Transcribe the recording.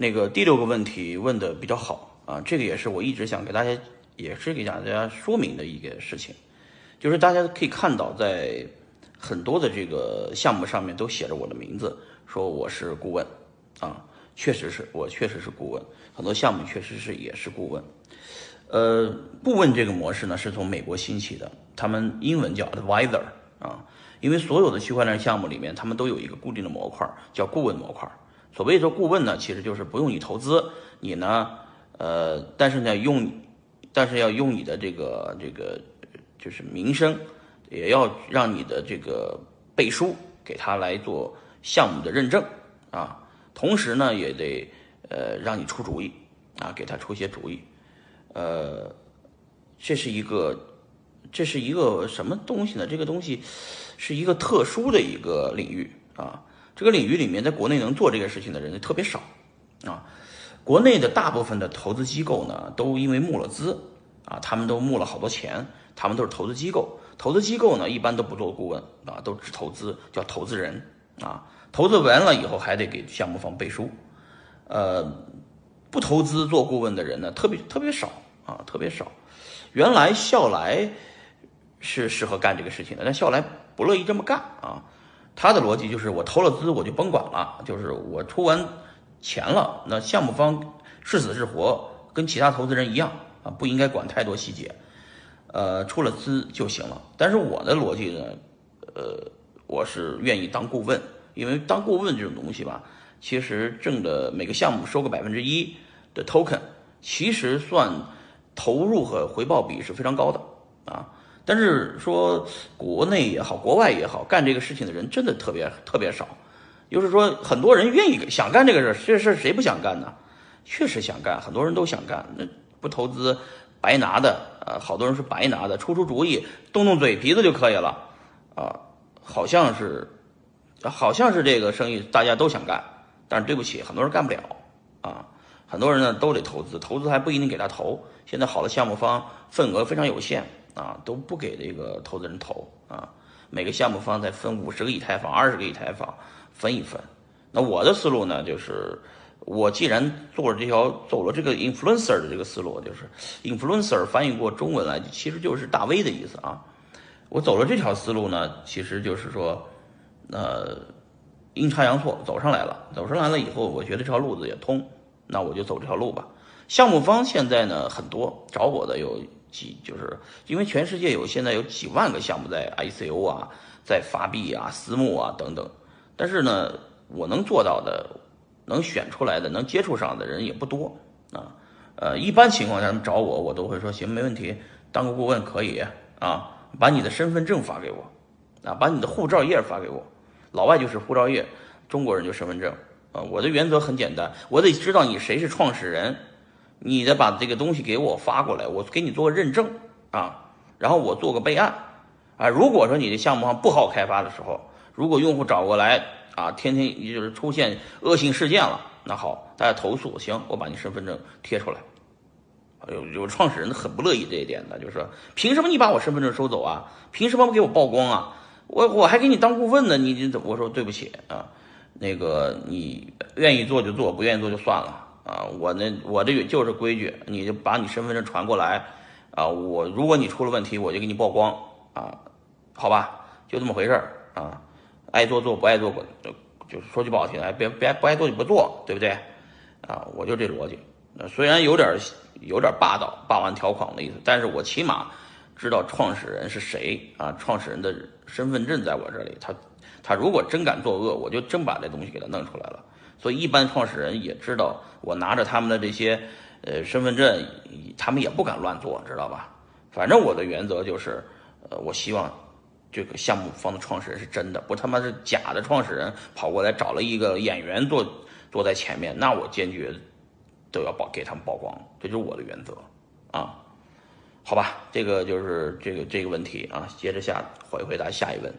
那个第六个问题问的比较好啊，这个也是我一直想给大家，也是给大家说明的一个事情，就是大家可以看到，在很多的这个项目上面都写着我的名字，说我是顾问啊，确实是我确实是顾问，很多项目确实是也是顾问。呃，顾问这个模式呢是从美国兴起的，他们英文叫 advisor 啊，因为所有的区块链项目里面，他们都有一个固定的模块叫顾问模块。所谓说顾问呢，其实就是不用你投资，你呢，呃，但是呢用，但是要用你的这个这个就是名声，也要让你的这个背书给他来做项目的认证啊，同时呢也得呃让你出主意啊，给他出些主意，呃，这是一个这是一个什么东西呢？这个东西是一个特殊的一个领域啊。这个领域里面，在国内能做这个事情的人特别少，啊，国内的大部分的投资机构呢，都因为募了资，啊，他们都募了好多钱，他们都是投资机构，投资机构呢，一般都不做顾问，啊，都只投资，叫投资人，啊，投资完了以后还得给项目方背书，呃，不投资做顾问的人呢，特别特别少，啊，特别少，原来笑来是适合干这个事情的，但笑来不乐意这么干，啊。他的逻辑就是，我投了资，我就甭管了，就是我出完钱了，那项目方是死是活，跟其他投资人一样啊，不应该管太多细节，呃，出了资就行了。但是我的逻辑呢，呃，我是愿意当顾问，因为当顾问这种东西吧，其实挣的每个项目收个百分之一的 token，其实算投入和回报比是非常高的啊。但是说国内也好，国外也好，干这个事情的人真的特别特别少。就是说，很多人愿意想干这个事，这事谁不想干呢？确实想干，很多人都想干。那不投资白拿的，呃，好多人是白拿的，出出主意，动动嘴皮子就可以了，啊，好像是，好像是这个生意大家都想干，但是对不起，很多人干不了，啊，很多人呢都得投资，投资还不一定给他投。现在好的项目方份额非常有限。啊，都不给这个投资人投啊，每个项目方再分五十个以太坊、二十个以太坊分一分。那我的思路呢，就是我既然做了这条走了这个 influencer 的这个思路，就是 influencer 翻译过中文来，其实就是大 V 的意思啊。我走了这条思路呢，其实就是说，呃，阴差阳错走上来了，走上来了以后，我觉得这条路子也通，那我就走这条路吧。项目方现在呢很多找我的有。几就是因为全世界有现在有几万个项目在 ICO 啊，在发币啊、私募啊等等，但是呢，我能做到的、能选出来的、能接触上的人也不多啊。呃，一般情况下他们找我，我都会说行，没问题，当个顾问可以啊，把你的身份证发给我啊，把你的护照页发给我。老外就是护照页，中国人就身份证啊。我的原则很简单，我得知道你谁是创始人。你得把这个东西给我发过来，我给你做个认证啊，然后我做个备案啊。如果说你的项目上不好开发的时候，如果用户找过来啊，天天就是出现恶性事件了，那好，大家投诉，行，我把你身份证贴出来。有有创始人很不乐意这一点的，就是说，凭什么你把我身份证收走啊？凭什么不给我曝光啊？我我还给你当顾问呢，你你怎么？我说对不起啊，那个你愿意做就做，不愿意做就算了。啊，我呢，我这个就是规矩，你就把你身份证传过来，啊，我如果你出了问题，我就给你曝光，啊，好吧，就这么回事儿啊，爱做做，不爱做滚，就就是说句不好听，哎，别别不爱做就不做，对不对？啊，我就这逻辑，虽然有点有点霸道、霸王条款的意思，但是我起码知道创始人是谁啊，创始人的身份证在我这里，他他如果真敢作恶，我就真把这东西给他弄出来了。所以，一般创始人也知道我拿着他们的这些，呃，身份证，他们也不敢乱做，知道吧？反正我的原则就是，呃，我希望这个项目方的创始人是真的，不他妈是假的创始人跑过来找了一个演员坐坐在前面，那我坚决都要曝给他们曝光，这就是我的原则啊。好吧，这个就是这个这个问题啊，接着下回回答下一问。